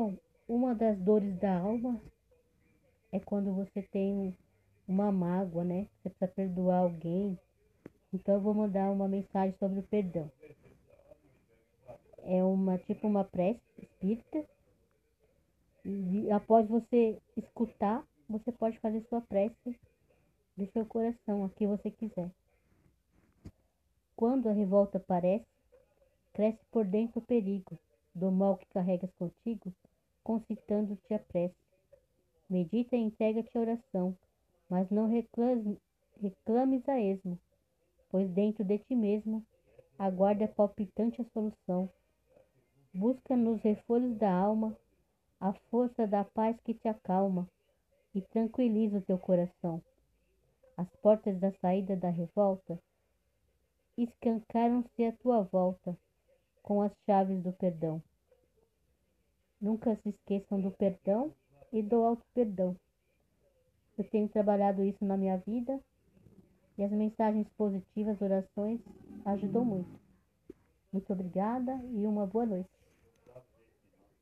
Bom, uma das dores da alma é quando você tem uma mágoa, né? Você precisa perdoar alguém. Então eu vou mandar uma mensagem sobre o perdão. É uma tipo uma prece espírita. E após você escutar, você pode fazer sua prece do seu coração, a que você quiser. Quando a revolta aparece, cresce por dentro o perigo do mal que carregas contigo, concitando-te a prece. Medita e entrega-te a oração, mas não reclames, reclames a esmo, pois dentro de ti mesmo aguarda palpitante a solução. Busca nos refolhos da alma a força da paz que te acalma e tranquiliza o teu coração. As portas da saída da revolta escancaram-se à tua volta com as chaves do perdão. Nunca se esqueçam do perdão e do auto-perdão. Eu tenho trabalhado isso na minha vida e as mensagens positivas, orações, ajudam muito. Muito obrigada e uma boa noite.